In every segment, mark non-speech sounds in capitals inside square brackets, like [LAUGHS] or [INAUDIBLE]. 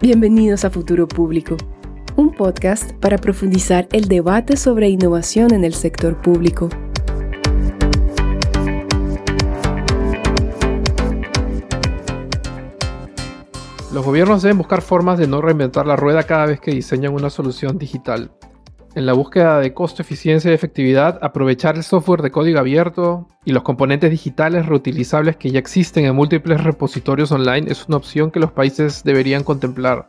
Bienvenidos a Futuro Público, un podcast para profundizar el debate sobre innovación en el sector público. Los gobiernos deben buscar formas de no reinventar la rueda cada vez que diseñan una solución digital. En la búsqueda de costo, eficiencia y efectividad, aprovechar el software de código abierto y los componentes digitales reutilizables que ya existen en múltiples repositorios online es una opción que los países deberían contemplar.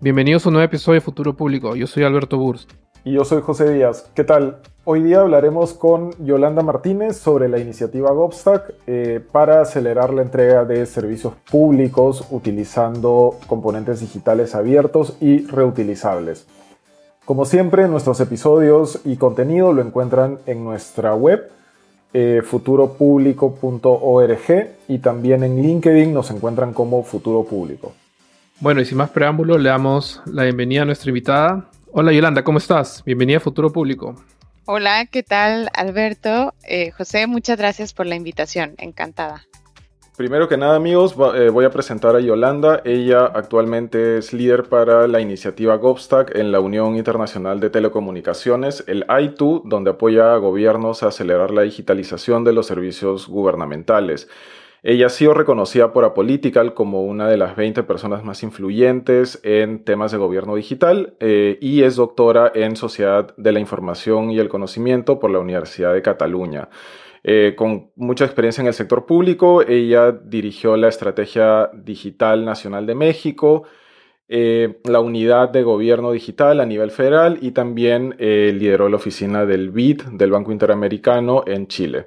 Bienvenidos a un nuevo episodio de Futuro Público. Yo soy Alberto Burst. Y yo soy José Díaz. ¿Qué tal? Hoy día hablaremos con Yolanda Martínez sobre la iniciativa GovStack eh, para acelerar la entrega de servicios públicos utilizando componentes digitales abiertos y reutilizables. Como siempre, nuestros episodios y contenido lo encuentran en nuestra web eh, futuropublico.org y también en LinkedIn nos encuentran como Futuro Público. Bueno, y sin más preámbulo, le damos la bienvenida a nuestra invitada. Hola Yolanda, ¿cómo estás? Bienvenida a Futuro Público. Hola, ¿qué tal Alberto? Eh, José, muchas gracias por la invitación, encantada. Primero que nada, amigos, eh, voy a presentar a Yolanda. Ella actualmente es líder para la iniciativa GovStack en la Unión Internacional de Telecomunicaciones, el ITU, donde apoya a gobiernos a acelerar la digitalización de los servicios gubernamentales. Ella ha sido reconocida por Apolitical como una de las 20 personas más influyentes en temas de gobierno digital eh, y es doctora en Sociedad de la Información y el Conocimiento por la Universidad de Cataluña. Eh, con mucha experiencia en el sector público, ella dirigió la Estrategia Digital Nacional de México, eh, la Unidad de Gobierno Digital a nivel federal y también lideró la oficina del BID, del Banco Interamericano, en Chile.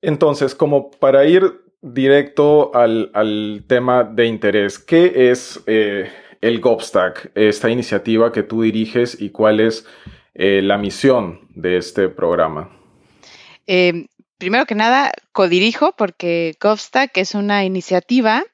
Entonces, como para ir directo al, tema de interés. ¿Qué es eh, el GovStack, esta iniciativa que tú diriges y cuál es eh, la misión de este programa? Eh, primero que nada, codirijo porque GovStack es una iniciativa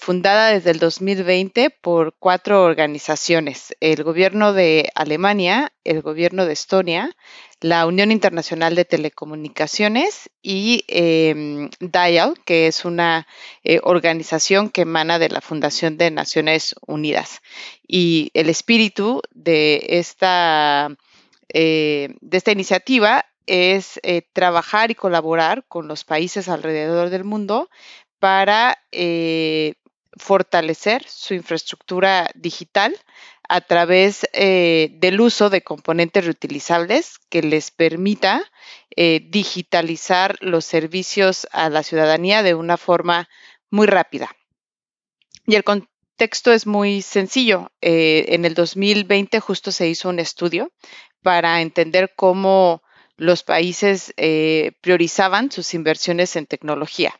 fundada desde el 2020 por cuatro organizaciones, el gobierno de Alemania, el gobierno de Estonia, la Unión Internacional de Telecomunicaciones y eh, DIAL, que es una eh, organización que emana de la Fundación de Naciones Unidas. Y el espíritu de esta, eh, de esta iniciativa es eh, trabajar y colaborar con los países alrededor del mundo para fortalecer su infraestructura digital a través eh, del uso de componentes reutilizables que les permita eh, digitalizar los servicios a la ciudadanía de una forma muy rápida. Y el contexto es muy sencillo. Eh, en el 2020 justo se hizo un estudio para entender cómo los países priorizaban sus inversiones en tecnología.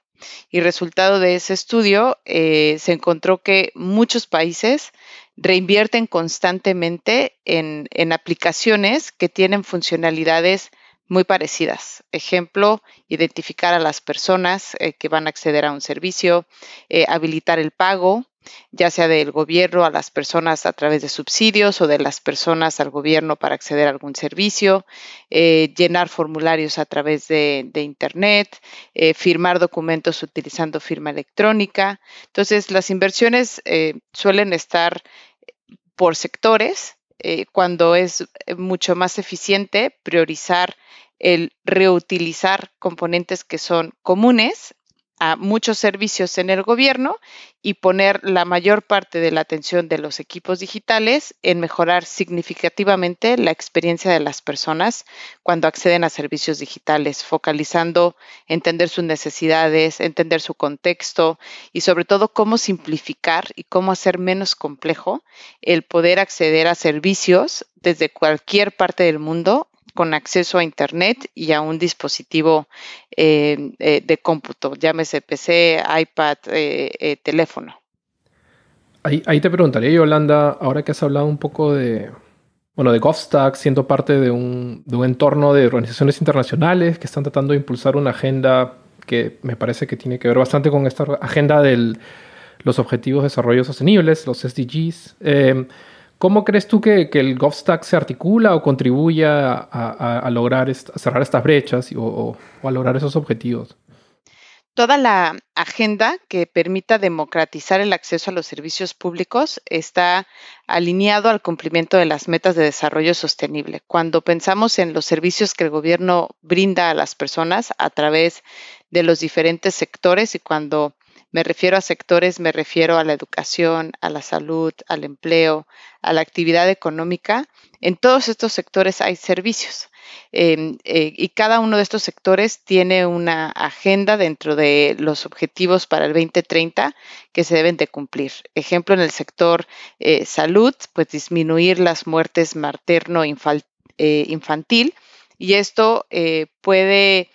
Y resultado de ese estudio, se encontró que muchos países reinvierten constantemente en, aplicaciones que tienen funcionalidades muy parecidas. Ejemplo, identificar a las personas eh, que van a acceder a un servicio, eh, habilitar el pago, ya sea del gobierno a las personas a través de subsidios o de las personas al gobierno para acceder a algún servicio, eh, llenar formularios a través de, Internet, eh, firmar documentos utilizando firma electrónica. Entonces, las inversiones eh, suelen estar por sectores cuando es mucho más eficiente priorizar el reutilizar componentes que son comunes a muchos servicios en el gobierno y poner la mayor parte de la atención de los equipos digitales en mejorar significativamente la experiencia de las personas cuando acceden a servicios digitales, focalizando entender sus necesidades, entender su contexto y sobre todo cómo simplificar y cómo hacer menos complejo el poder acceder a servicios desde cualquier parte del mundo con acceso a Internet y a un dispositivo eh, eh, de cómputo, llámese PC, iPad, eh, teléfono. Ahí, te preguntaría, Yolanda, ahora que has hablado un poco de, bueno, de GovStack, siendo parte de un, de un entorno de organizaciones internacionales que están tratando de impulsar una agenda que me parece que tiene que ver bastante con esta agenda de los Objetivos de Desarrollo Sostenibles, los SDGs. ¿Cómo crees tú que, el GovStack se articula o contribuye a, lograr cerrar estas brechas o, a lograr esos objetivos? Toda la agenda que permita democratizar el acceso a los servicios públicos está alineado al cumplimiento de las metas de desarrollo sostenible. Cuando pensamos en los servicios que el gobierno brinda a las personas a través de los diferentes sectores y cuando me refiero a sectores, me refiero a la educación, a la salud, al empleo, a la actividad económica. En todos estos sectores hay servicios. Em, eh, y cada uno de estos sectores tiene una agenda dentro de los objetivos para el 2030 que se deben de cumplir. Ejemplo, en el sector eh, salud, pues disminuir las muertes materno-infantil eh, y esto puede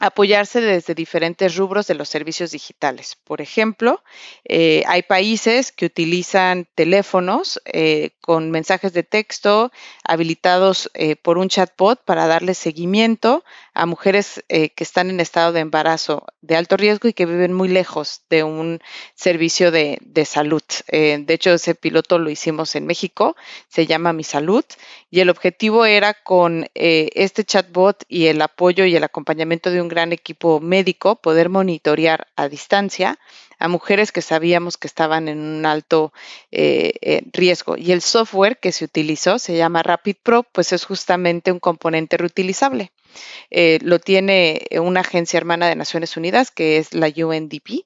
apoyarse desde diferentes rubros de los servicios digitales. Por ejemplo, eh, hay países que utilizan teléfonos eh, con mensajes de texto habilitados eh, por un chatbot para darle seguimiento a mujeres que están en estado de embarazo de alto riesgo y que viven muy lejos de un servicio de, de salud. de hecho, ese piloto lo hicimos en México, se llama Mi Salud, y el objetivo era con este chatbot y el apoyo y el acompañamiento de un gran equipo médico poder monitorear a distancia a mujeres que sabíamos que estaban en un alto eh, eh, riesgo. Y el software que se utilizó se llama Rapid Pro, pues es justamente un componente reutilizable. Eh, lo tiene una agencia hermana de Naciones Unidas, que es la UNDP,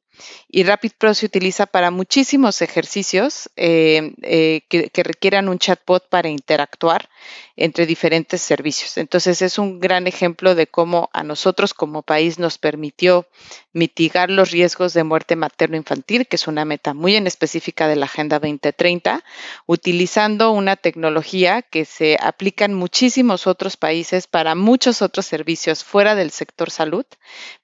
y Rapid Pro se utiliza para muchísimos ejercicios que, que, requieran un chatbot para interactuar entre diferentes servicios. Entonces es un gran ejemplo de cómo a nosotros como país nos permitió mitigar los riesgos de muerte materno-infantil, que es una meta muy en específica de la Agenda 2030, utilizando una tecnología que se aplica en muchísimos otros países para muchos otros servicios fuera del sector salud,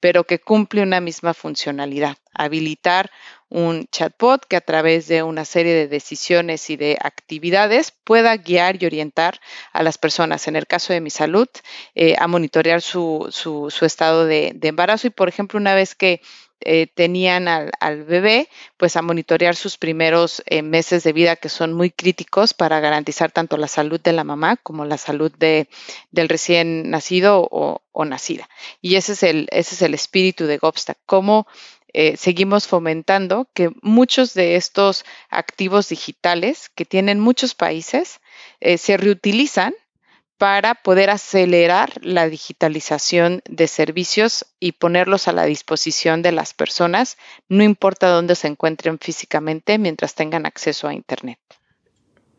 pero que cumple una misma funcionalidad, habilitar un chatbot que a través de una serie de decisiones y de actividades pueda guiar y orientar a las personas, en el caso de mi salud, eh, a monitorear su, su, estado de, embarazo y, por ejemplo, una vez que eh, tenían al, bebé, pues a monitorear sus primeros eh, meses de vida que son muy críticos para garantizar tanto la salud de la mamá como la salud de, del recién nacido o, nacida. Y ese es el, ese es el espíritu de GovStack, cómo eh, seguimos fomentando que muchos de estos activos digitales que tienen muchos países eh, se reutilizan para poder acelerar la digitalización de servicios y ponerlos a la disposición de las personas, no importa dónde se encuentren físicamente, mientras tengan acceso a Internet.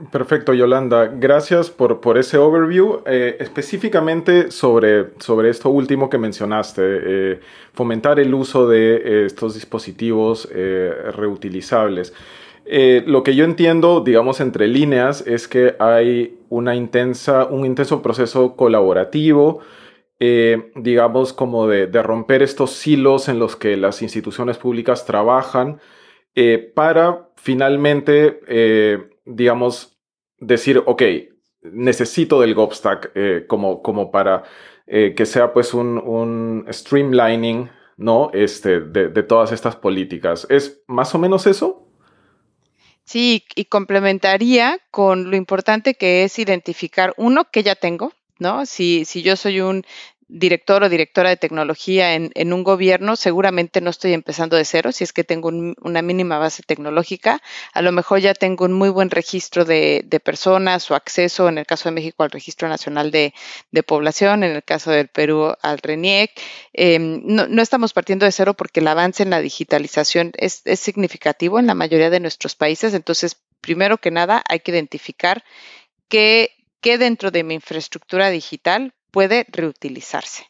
Perfecto, Yolanda. Gracias por, por ese overview. Eh, específicamente sobre, sobre esto último que mencionaste, eh, fomentar el uso de eh, estos dispositivos reutilizables. lo que yo entiendo, digamos, entre líneas, es que hay una intensa, un intenso proceso colaborativo, digamos, como de, de, romper estos silos en los que las instituciones públicas trabajan para finalmente digamos, decir, ok, necesito del Gobstack eh, como, como para eh, que sea pues un, streamlining, ¿no? Este, de, de, todas estas políticas. ¿Es más o menos eso? Sí, y complementaría con lo importante que es identificar, uno, que ya tengo, ¿no? Si, si yo soy un director o directora de tecnología en, un gobierno, seguramente no estoy empezando de cero, si es que tengo una mínima base tecnológica, a lo mejor ya tengo un muy buen registro de, personas o acceso, en el caso de México, al Registro Nacional de, Población, en el caso del Perú, al RENIEC. Em, no, estamos partiendo de cero porque el avance en la digitalización es, significativo en la mayoría de nuestros países, entonces, primero que nada, hay que identificar qué dentro de mi infraestructura digital puede reutilizarse.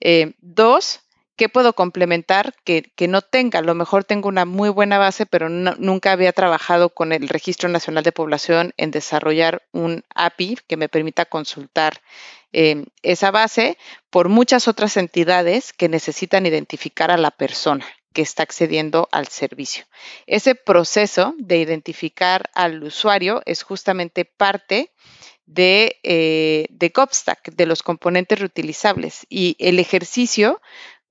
Eh, dos, ¿qué puedo complementar que, no tenga? A lo mejor tengo una muy buena base, pero nunca había trabajado con el Registro Nacional de Población en desarrollar un API que me permita consultar eh, esa base por muchas otras entidades que necesitan identificar a la persona que está accediendo al servicio. Ese proceso de identificar al usuario es justamente parte de, eh, de de los componentes reutilizables. Y el ejercicio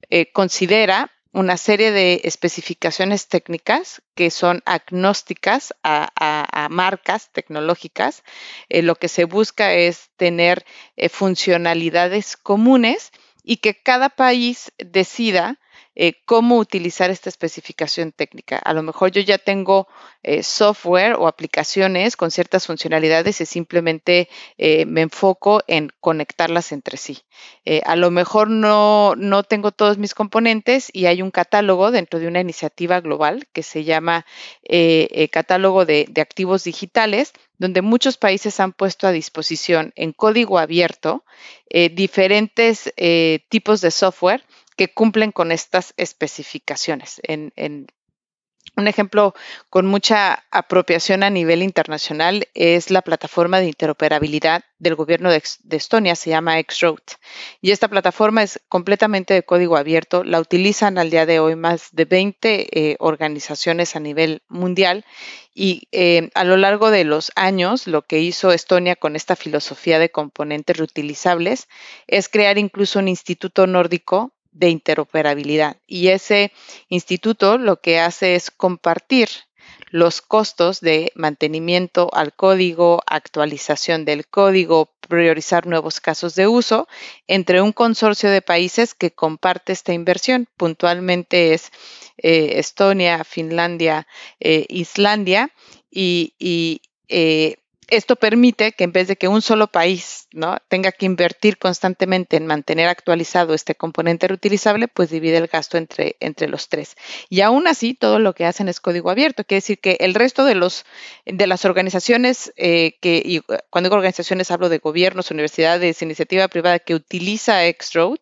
eh, considera una serie de especificaciones técnicas que son agnósticas a, marcas tecnológicas. Eh, lo que se busca es tener funcionalidades comunes y que cada país decida eh, cómo utilizar esta especificación técnica. A lo mejor yo ya tengo eh, software o aplicaciones con ciertas funcionalidades y simplemente eh, me enfoco en conectarlas entre sí. a lo mejor no, no tengo todos mis componentes y hay un catálogo dentro de una iniciativa global que se llama catálogo de, de activos digitales donde muchos países han puesto a disposición en código abierto diferentes tipos de software que cumplen con estas especificaciones. Un ejemplo con mucha apropiación a nivel internacional es la plataforma de interoperabilidad del gobierno de, Estonia, se llama Xroad. Y esta plataforma es completamente de código abierto, la utilizan al día de hoy más de 20 eh, organizaciones a nivel mundial y eh, a lo largo de los años lo que hizo Estonia con esta filosofía de componentes reutilizables es crear incluso un instituto nórdico de interoperabilidad. Y ese instituto lo que hace es compartir los costos de mantenimiento al código, actualización del código, priorizar nuevos casos de uso entre un consorcio de países que comparte esta inversión. Puntualmente es eh, Estonia, Finlandia, eh, Islandia y, eh, esto permite que en vez de que un solo país ¿no? tenga que invertir constantemente en mantener actualizado este componente reutilizable, pues divide el gasto entre, entre los tres. Y aún así, todo lo que hacen es código abierto. Quiere decir que el resto de, los, de las organizaciones, eh, que, y cuando digo organizaciones hablo de gobiernos, universidades, iniciativa privada que utiliza Xroad,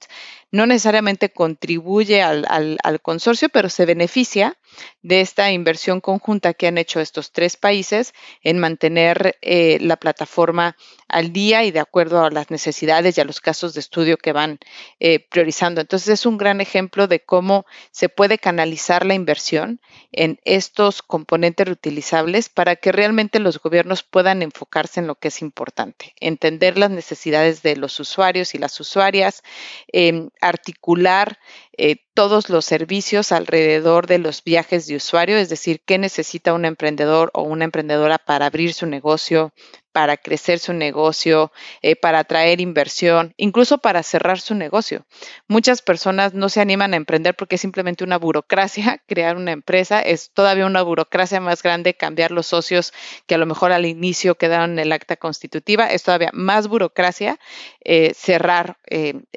no necesariamente contribuye al, consorcio, pero se beneficia de esta inversión conjunta que han hecho estos tres países en mantener eh, la plataforma al día y de acuerdo a las necesidades y a los casos de estudio que van eh, priorizando. Entonces es un gran ejemplo de cómo se puede canalizar la inversión en estos componentes reutilizables para que realmente los gobiernos puedan enfocarse en lo que es importante, entender las necesidades de los usuarios y las usuarias, em, articular eh, todos los servicios alrededor de los viajes de usuario, es decir, qué necesita un emprendedor o una emprendedora para abrir su negocio, para crecer su negocio, eh, para atraer inversión, incluso para cerrar su negocio. Muchas personas no se animan a emprender porque es simplemente una burocracia [LAUGHS] crear una empresa, es todavía una burocracia más grande cambiar los socios que a lo mejor al inicio quedaron en el acta constitutiva, es todavía más burocracia eh, cerrar el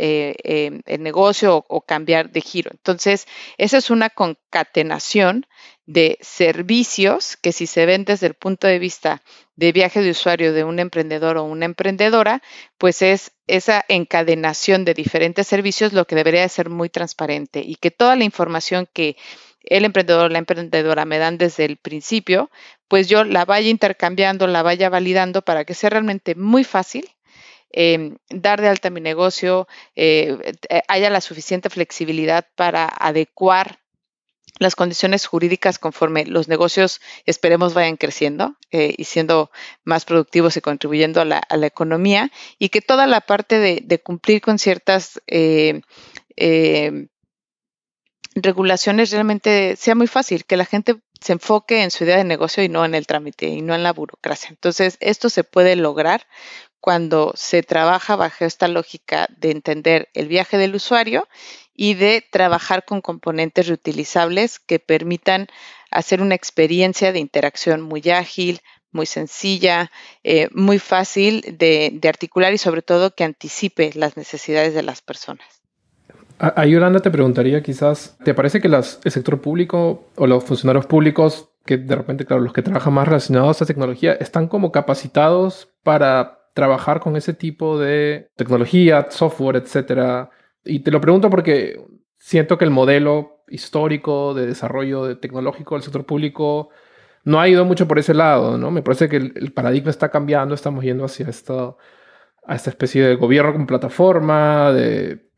negocio o cambiar de giro. Entonces, esa es una concatenación de servicios que si se ven desde el punto de vista de viaje de usuario de un emprendedor o una emprendedora, pues es esa encadenación de diferentes servicios lo que debería de ser muy transparente y que toda la información que el emprendedor o la emprendedora me dan desde el principio, pues yo la vaya intercambiando, la vaya validando para que sea realmente muy fácil Em, dar de alta mi negocio, eh, eh, haya la suficiente flexibilidad para adecuar las condiciones jurídicas conforme los negocios esperemos vayan creciendo eh, y siendo más productivos y contribuyendo a la, economía y que toda la parte de, cumplir con ciertas regulaciones realmente sea muy fácil, que la gente se enfoque en su idea de negocio y no en el trámite y no en la burocracia. Entonces, esto se puede lograr cuando se trabaja bajo esta lógica de entender el viaje del usuario y de trabajar con componentes reutilizables que permitan hacer una experiencia de interacción muy ágil, muy sencilla, eh, muy fácil de, articular y sobre todo que anticipe las necesidades de las personas. A, Yolanda te preguntaría quizás, ¿te parece que el sector público o los funcionarios públicos, que de repente, claro, los que trabajan más relacionados a tecnología, están como capacitados para trabajar con ese tipo de tecnología, software, etcétera. Y te lo pregunto porque siento que el modelo histórico de desarrollo tecnológico del sector público no ha ido mucho por ese lado, ¿no? Me parece que el, paradigma está cambiando, estamos yendo hacia esta, a esta especie de gobierno con plataforma, de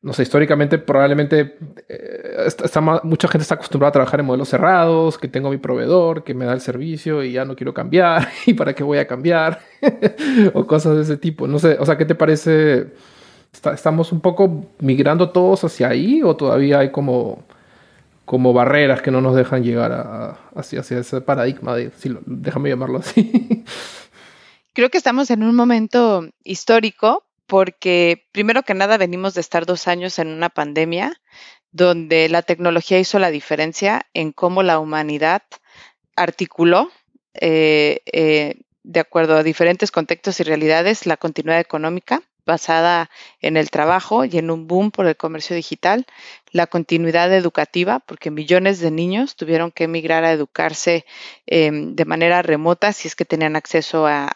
no sé, históricamente probablemente eh, está, mucha gente está acostumbrada a trabajar en modelos cerrados, que tengo mi proveedor, que me da el servicio y ya no quiero cambiar, [LAUGHS] y para qué voy a cambiar, [LAUGHS] o cosas de ese tipo. No sé, o sea, ¿qué te parece? ¿Estamos un poco migrando todos hacia ahí o todavía hay como, como barreras que no nos dejan llegar hacia, ese paradigma de, déjame llamarlo así? [LAUGHS] Creo que estamos en un momento histórico porque primero que nada venimos de estar dos años en una pandemia donde la tecnología hizo la diferencia en cómo la humanidad articuló eh, eh, de acuerdo a diferentes contextos y realidades la continuidad económica basada en el trabajo y en un boom por el comercio digital, la continuidad educativa, porque millones de niños tuvieron que emigrar a educarse em, de manera remota si es que tenían acceso a,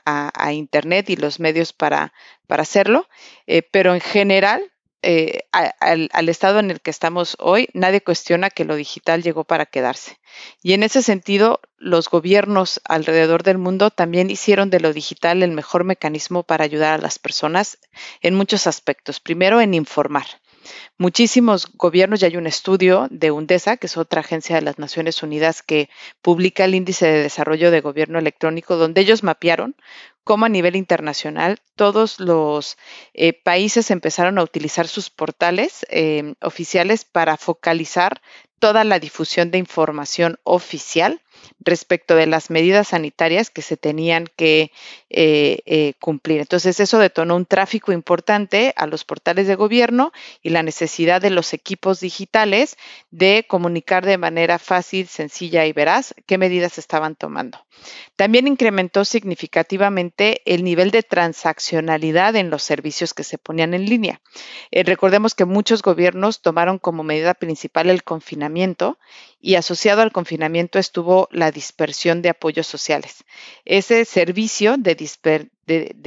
Internet y los medios para, para hacerlo, eh, pero en general eh, al, estado en el que estamos hoy, nadie cuestiona que lo digital llegó para quedarse. Y en ese sentido, los gobiernos alrededor del mundo también hicieron de lo digital el mejor mecanismo para ayudar a las personas en muchos aspectos. Primero, en informar. Muchísimos gobiernos, ya hay un estudio de UNDESA, que es otra agencia de las Naciones Unidas que publica el índice de desarrollo de gobierno electrónico, donde ellos mapearon cómo a nivel internacional todos los eh, países empezaron a utilizar sus portales eh, oficiales para focalizar toda la difusión de información oficial respecto de las medidas sanitarias que se tenían que eh, eh, cumplir. Entonces, eso detonó un tráfico importante a los portales de gobierno y la necesidad de los equipos digitales de comunicar de manera fácil, sencilla y veraz qué medidas estaban tomando. También incrementó significativamente el nivel de transaccionalidad en los servicios que se ponían en línea. Eh, recordemos que muchos gobiernos tomaron como medida principal el confinamiento y asociado al confinamiento estuvo la dispersión de apoyos sociales. Ese servicio de,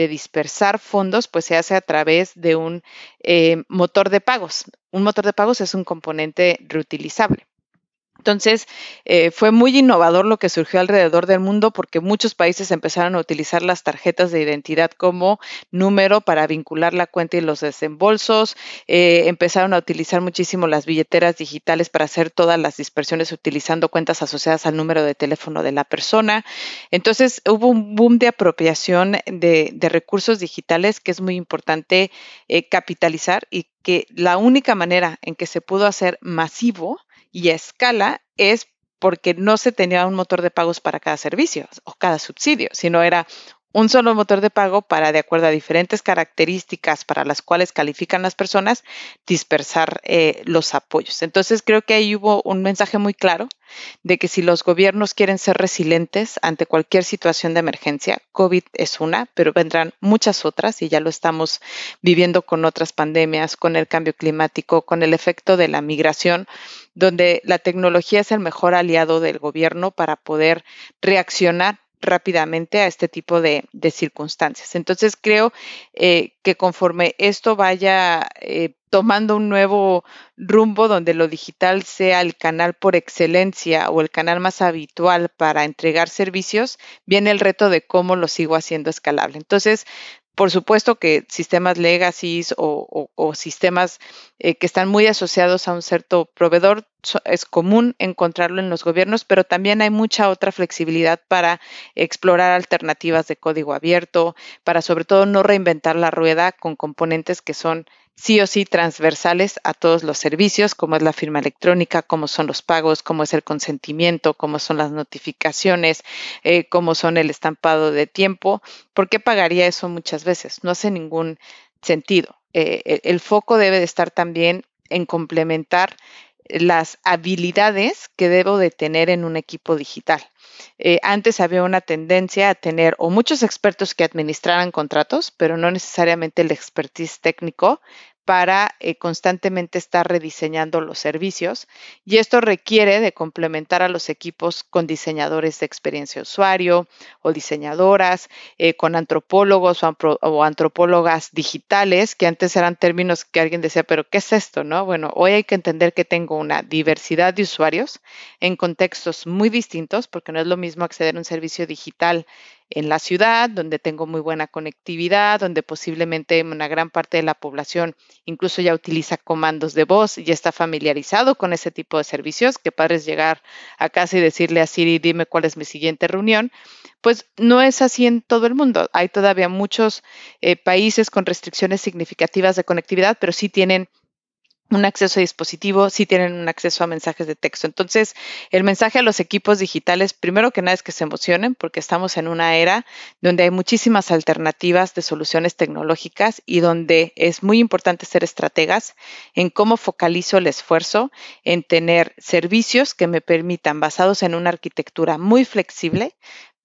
dispersar fondos pues se hace a través de un eh, motor de pagos. Un motor de pagos es un componente reutilizable. Entonces, eh, fue muy innovador lo que surgió alrededor del mundo porque muchos países empezaron a utilizar las tarjetas de identidad como número para vincular la cuenta y los desembolsos. Eh, empezaron a utilizar muchísimo las billeteras digitales para hacer todas las dispersiones utilizando cuentas asociadas al número de teléfono de la persona. Entonces, hubo un boom de apropiación de, recursos digitales que es muy importante eh, capitalizar y que la única manera en que se pudo hacer masivo y a escala es porque no se tenía un motor de pagos para cada servicio o cada subsidio, sino era un solo motor de pago para, de acuerdo a diferentes características para las cuales califican las personas, dispersar eh, los apoyos. Entonces, creo que ahí hubo un mensaje muy claro de que si los gobiernos quieren ser resilientes ante cualquier situación de emergencia, COVID es una, pero vendrán muchas otras y ya lo estamos viviendo con otras pandemias, con el cambio climático, con el efecto de la migración, donde la tecnología es el mejor aliado del gobierno para poder reaccionar rápidamente a este tipo de, circunstancias. Entonces creo eh, que conforme esto vaya eh, tomando un nuevo rumbo donde lo digital sea el canal por excelencia o el canal más habitual para entregar servicios, viene el reto de cómo lo sigo haciendo escalable. Entonces, por supuesto que sistemas legacy o, sistemas eh, que están muy asociados a un cierto proveedor es común encontrarlo en los gobiernos, pero también hay mucha otra flexibilidad para explorar alternativas de código abierto, para sobre todo no reinventar la rueda con componentes que son sí o sí transversales a todos los servicios, como es la firma electrónica, como son los pagos, como es el consentimiento, como son las notificaciones, eh, como son el estampado de tiempo. ¿Por qué pagaría eso muchas veces? No hace ningún sentido. Eh, el foco debe de estar también en complementar las habilidades que debo de tener en un equipo digital. Eh, antes había una tendencia a tener o muchos expertos que administraran contratos, pero no necesariamente el expertise técnico para eh, constantemente estar rediseñando los servicios y esto requiere de complementar a los equipos con diseñadores de experiencia usuario o diseñadoras, eh, con antropólogos o, antropólogas digitales, que antes eran términos que alguien decía, pero ¿qué es esto? No? Bueno, hoy hay que entender que tengo una diversidad de usuarios en contextos muy distintos, porque no es lo mismo acceder a un servicio digital en la ciudad, donde tengo muy buena conectividad, donde posiblemente una gran parte de la población incluso ya utiliza comandos de voz y está familiarizado con ese tipo de servicios, que padres llegar a casa y decirle a Siri, dime cuál es mi siguiente reunión, pues no es así en todo el mundo. Hay todavía muchos eh, países con restricciones significativas de conectividad, pero sí tienen un acceso a dispositivo, sí tienen un acceso a mensajes de texto. Entonces, el mensaje a los equipos digitales, primero que nada es que se emocionen porque estamos en una era donde hay muchísimas alternativas de soluciones tecnológicas y donde es muy importante ser estrategas en cómo focalizo el esfuerzo en tener servicios que me permitan, basados en una arquitectura muy flexible,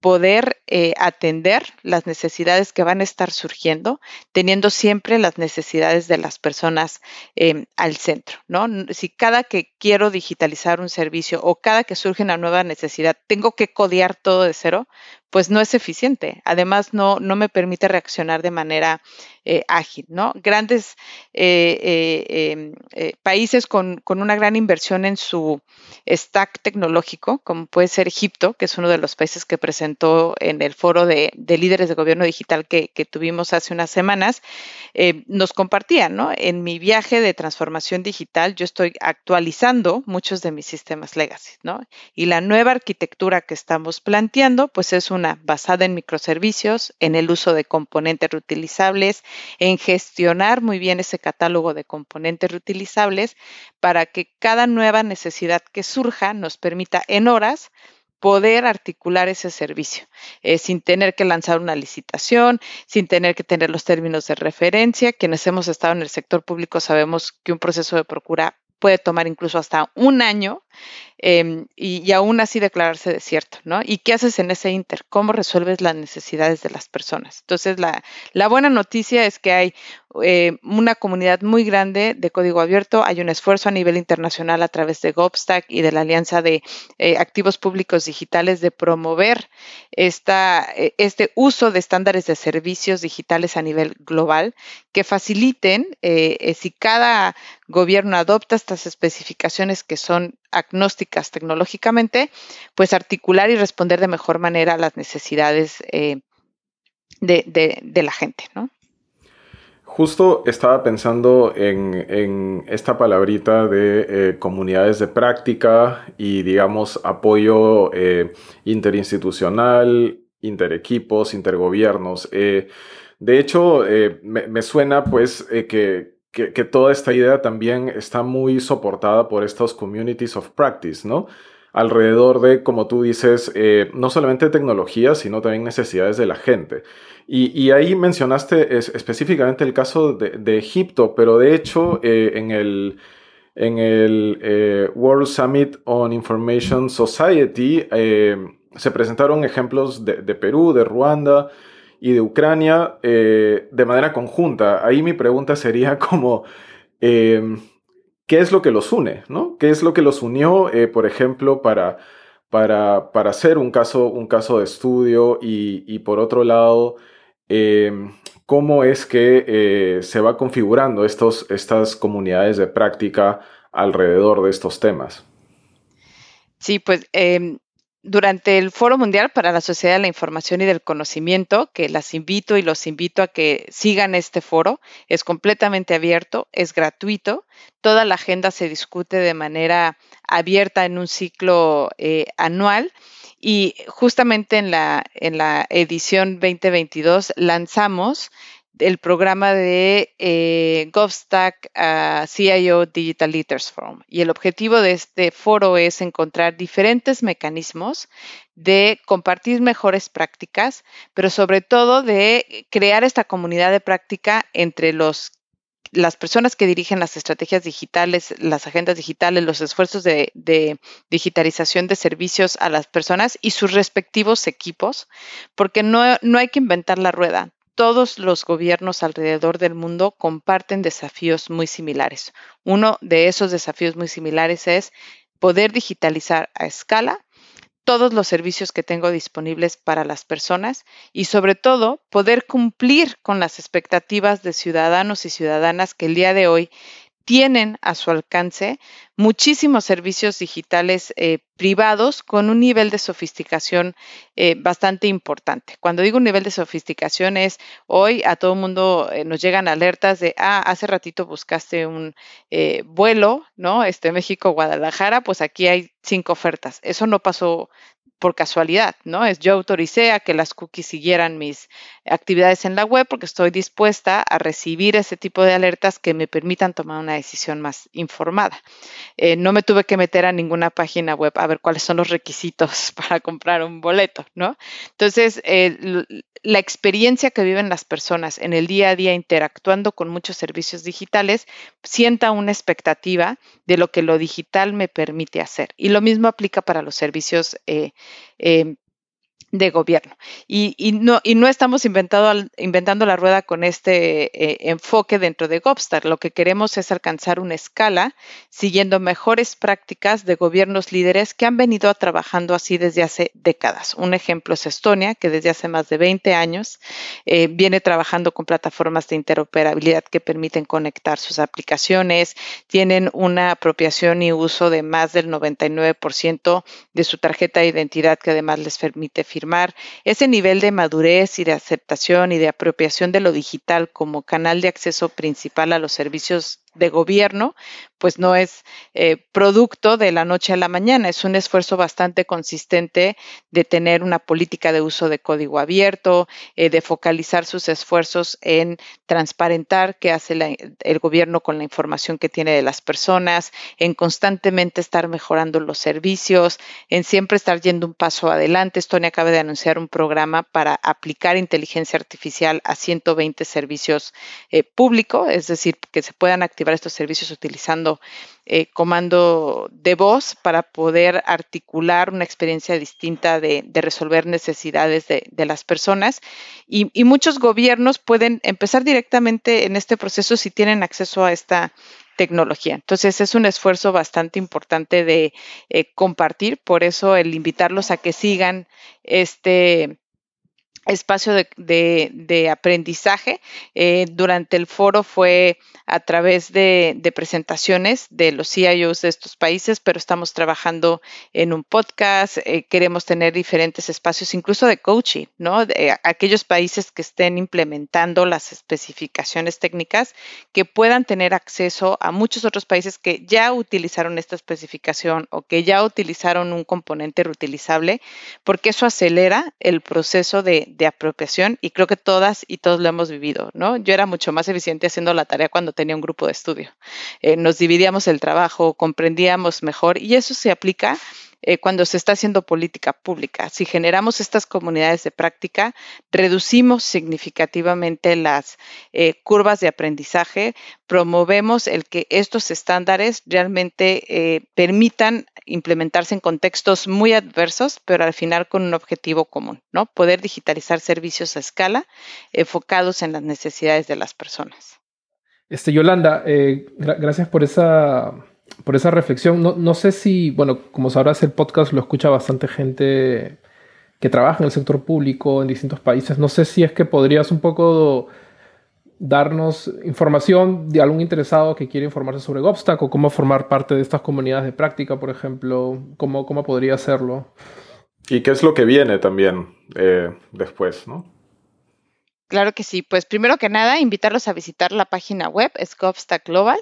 poder eh, atender las necesidades que van a estar surgiendo, teniendo siempre las necesidades de las personas em, al centro, ¿no? Si cada que quiero digitalizar un servicio o cada que surge una nueva necesidad, tengo que codear todo de cero, pues no es eficiente. Además, no, no me permite reaccionar de manera eh, ágil, ¿no? Grandes eh, em, países con, con, una gran inversión en su stack tecnológico, como puede ser Egipto, que es uno de los países que presentó en el foro de, líderes de gobierno digital que, tuvimos hace unas semanas, eh, nos compartían, ¿no? En mi viaje de transformación digital, yo estoy actualizando muchos de mis sistemas legacy, ¿no? Y la nueva arquitectura que estamos planteando, pues es basada en microservicios, en el uso de componentes reutilizables, en gestionar muy bien ese catálogo de componentes reutilizables para que cada nueva necesidad que surja nos permita en horas poder articular ese servicio eh, sin tener que lanzar una licitación, sin tener que tener los términos de referencia. Quienes hemos estado en el sector público sabemos que un proceso de procura puede tomar incluso hasta un año em, y, aún así declararse desierto, ¿no? ¿Y qué haces en ese inter? ¿Cómo resuelves las necesidades de las personas? Entonces, la, buena noticia es que hay eh, una comunidad muy grande de código abierto, hay un esfuerzo a nivel internacional a través de GovStack y de la Alianza de eh, Activos Públicos Digitales de promover eh, este uso de estándares de servicios digitales a nivel global que faciliten, si cada gobierno adopta estas especificaciones que son agnósticas tecnológicamente, pues articular y responder de mejor manera a las necesidades eh, de, la gente, ¿no? Justo estaba pensando en, esta palabrita de eh, comunidades de práctica y, digamos, apoyo eh, interinstitucional, interequipos, intergobiernos. de hecho, me, suena pues que que, toda esta idea también está muy soportada por estos communities of practice, ¿no? Alrededor de, como tú dices, eh, no solamente tecnología, sino también necesidades de la gente. Y, ahí mencionaste específicamente el caso de, Egipto, pero de hecho eh, en el, en el eh, World Summit on Information Society se presentaron ejemplos de Perú, de Ruanda, y de Ucrania eh, de manera conjunta. Ahí mi pregunta sería [LAUGHS] como, em, ¿qué es lo que los une? ¿no? ¿Qué es lo que los unió, eh, por ejemplo, para, para, para, hacer un caso, un caso de estudio? Y, por otro lado, em, ¿cómo es que eh, se va configurando estos, estas comunidades de práctica alrededor de estos temas? Sí, pues em, durante el Foro Mundial para la Sociedad de la Información y del Conocimiento, que las invito y los invito a que sigan este foro, es completamente abierto, es gratuito, toda la agenda se discute de manera abierta en un ciclo eh, anual. Y justamente en la, en la edición 2022 lanzamos el programa de eh, GovStack CIO Digital Leaders Forum. Y el objetivo de este foro es encontrar diferentes mecanismos de compartir mejores prácticas, pero sobre todo de crear esta comunidad de práctica entre los las personas que dirigen las estrategias digitales, las agendas digitales, los esfuerzos de, de, digitalización de servicios a las personas y sus respectivos equipos, porque no, no hay que inventar la rueda todos los gobiernos alrededor del mundo comparten desafíos muy similares. Uno de esos desafíos muy similares es poder digitalizar a escala todos los servicios que tengo disponibles para las personas y sobre todo poder cumplir con las expectativas de ciudadanos y ciudadanas que el día de hoy tienen a su alcance muchísimos servicios digitales eh, privados con un nivel de sofisticación eh, bastante importante. Cuando digo un nivel de sofisticación es hoy a todo mundo eh, nos llegan alertas de, ah, hace ratito buscaste un vuelo, ¿no? Este México-Guadalajara, pues aquí hay cinco ofertas. Eso no pasó por casualidad, ¿no? Es yo autoricé a que las cookies siguieran mis actividades en la web porque estoy dispuesta a recibir ese tipo de alertas que me permitan tomar una decisión más informada. Eh, no me tuve que meter a ninguna página web a ver cuáles son los requisitos [LAUGHS] para comprar un boleto, ¿no? Entonces, eh, la experiencia que viven las personas en el día a día interactuando con muchos servicios digitales sienta una expectativa de lo que lo digital me permite hacer. Y lo mismo aplica para los servicios eh, eh, de gobierno. Y, no, estamos inventando la rueda con este eh, enfoque dentro de Gobstar. Lo que queremos es alcanzar una escala siguiendo mejores prácticas de gobiernos líderes que han venido trabajando así desde hace décadas. Un ejemplo es Estonia, que desde hace más de 20 años eh, viene trabajando con plataformas de interoperabilidad que permiten conectar sus aplicaciones, tienen una apropiación y uso de más del 99% de su tarjeta de identidad que además les permite firmar ese nivel de madurez y de aceptación y de apropiación de lo digital como canal de acceso principal a los servicios de gobierno, pues no es eh, producto de la noche a la mañana, es un esfuerzo bastante consistente de tener una política de uso de código abierto, eh, de focalizar sus esfuerzos en transparentar qué hace el gobierno con la información que tiene de las personas, en constantemente estar mejorando los servicios, en siempre estar yendo un paso adelante. Estonia acaba de anunciar un programa para aplicar inteligencia artificial a 120 servicios eh, públicos, es decir, que se puedan activar estos servicios utilizando eh, comando de voz para poder articular una experiencia distinta de, resolver necesidades de, las personas. Y, muchos gobiernos pueden empezar directamente en este proceso si tienen acceso a esta tecnología. Entonces es un esfuerzo bastante importante de eh, compartir, por eso el invitarlos a que sigan este espacio de, aprendizaje. Eh, durante el foro fue a través de, presentaciones de los CIOs de estos países, pero estamos trabajando en un podcast. Eh, queremos tener diferentes espacios, incluso de coaching, ¿no? Aquellos países que estén implementando las especificaciones técnicas, que puedan tener acceso a muchos otros países que ya utilizaron esta especificación o que ya utilizaron un componente reutilizable, porque eso acelera el proceso de de apropiación y creo que todas y todos lo hemos vivido, ¿no? Yo era mucho más eficiente haciendo la tarea cuando tenía un grupo de estudio. Eh, nos dividíamos el trabajo, comprendíamos mejor y eso se aplica eh, cuando se está haciendo política pública. Si generamos estas comunidades de práctica, reducimos significativamente las eh, curvas de aprendizaje, promovemos el que estos estándares realmente eh, permitan implementarse en contextos muy adversos, pero al final con un objetivo común, ¿no? Poder digitalizar servicios a escala enfocados en las necesidades de las personas. Este, Yolanda, gracias por esa por esa reflexión. No, no, sé si, bueno, como sabrás, el podcast lo escucha bastante gente que trabaja en el sector público en distintos países. No sé si es que podrías un poco darnos información de algún interesado que quiere informarse sobre Gobstack o cómo formar parte de estas comunidades de práctica, por ejemplo, cómo, cómo podría hacerlo. Y qué es lo que viene también eh, después, ¿no? Claro que sí. Pues primero que nada, invitarlos a visitar la página web Scopstack Global.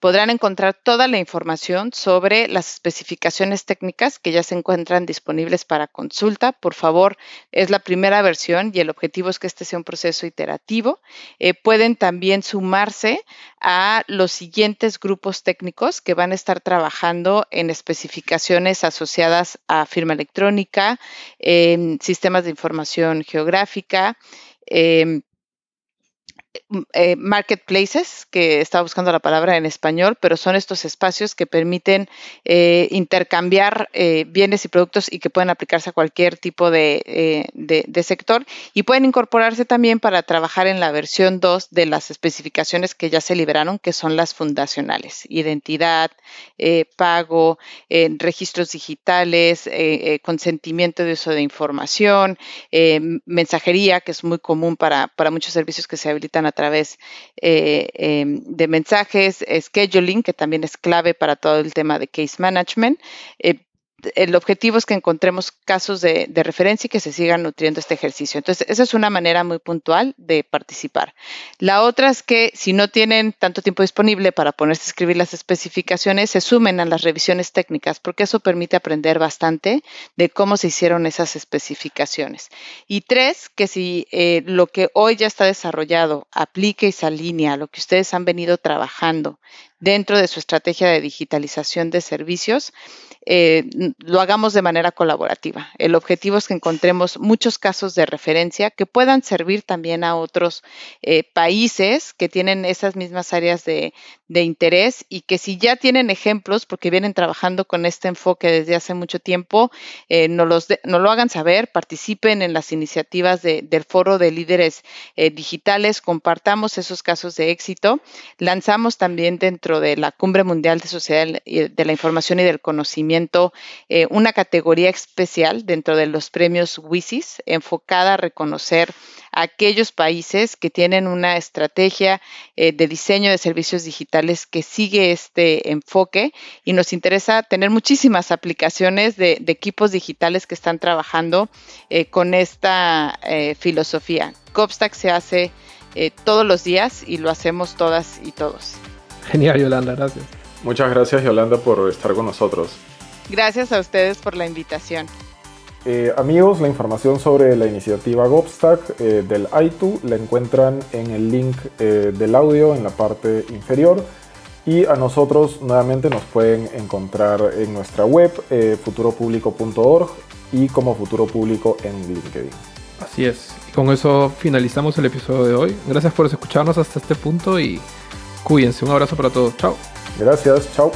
Podrán encontrar toda la información sobre las especificaciones técnicas que ya se encuentran disponibles para consulta. Por favor, es la primera versión y el objetivo es que este sea un proceso iterativo. Eh, pueden también sumarse a los siguientes grupos técnicos que van a estar trabajando en especificaciones asociadas a firma electrónica, en sistemas de información geográfica, eh, eh, marketplaces, que estaba buscando la palabra en español, pero son estos espacios que permiten eh, intercambiar eh, bienes y productos y que pueden aplicarse a cualquier tipo de, sector. Y pueden incorporarse también para trabajar en la versión 2 de las especificaciones que ya se liberaron, que son las fundacionales, identidad, pago, registros digitales, consentimiento de uso de información, mensajería, que es muy común para muchos servicios que se habilitan a través eh, em, de mensajes, scheduling, que también es clave para todo el tema de case management. El objetivo es que encontremos casos de, referencia y que se sigan nutriendo este ejercicio. Entonces, esa es una manera muy puntual de participar. La otra es que si no tienen tanto tiempo disponible para ponerse a escribir las especificaciones, se sumen a las revisiones técnicas, porque eso permite aprender bastante de cómo se hicieron esas especificaciones. Y tres, que si eh, lo que hoy ya está desarrollado aplica y se alinea a lo que ustedes han venido trabajando dentro de su estrategia de digitalización de servicios, eh, lo hagamos de manera colaborativa. El objetivo es que encontremos muchos casos de referencia que puedan servir también a otros eh, países que tienen esas mismas áreas de, interés y que si ya tienen ejemplos, porque vienen trabajando con este enfoque desde hace mucho tiempo, eh, nos, los lo hagan saber, participen en las iniciativas del foro de líderes digitales, compartamos esos casos de éxito. Lanzamos también dentro de la Cumbre Mundial de Sociedad de la Información y del Conocimiento eh, una categoría especial dentro de los premios WISIS enfocada a reconocer a aquellos países que tienen una estrategia eh, de diseño de servicios digitales que sigue este enfoque y nos interesa tener muchísimas aplicaciones de, equipos digitales que están trabajando eh, con esta filosofía. Copstack se hace todos los días y lo hacemos todas y todos. Genial, Yolanda, gracias. Muchas gracias, Yolanda, por estar con nosotros. Gracias a ustedes por la invitación. Eh, amigos, la información sobre la iniciativa GovStack eh, del ITU la encuentran en el link eh, del audio en la parte inferior. Y a nosotros nuevamente nos pueden encontrar en nuestra web futuropublico.org y como Futuro Público en LinkedIn. Así es. Y con eso finalizamos el episodio de hoy. Gracias por escucharnos hasta este punto y Cuídense, un abrazo para todos. Chao. Gracias, chao.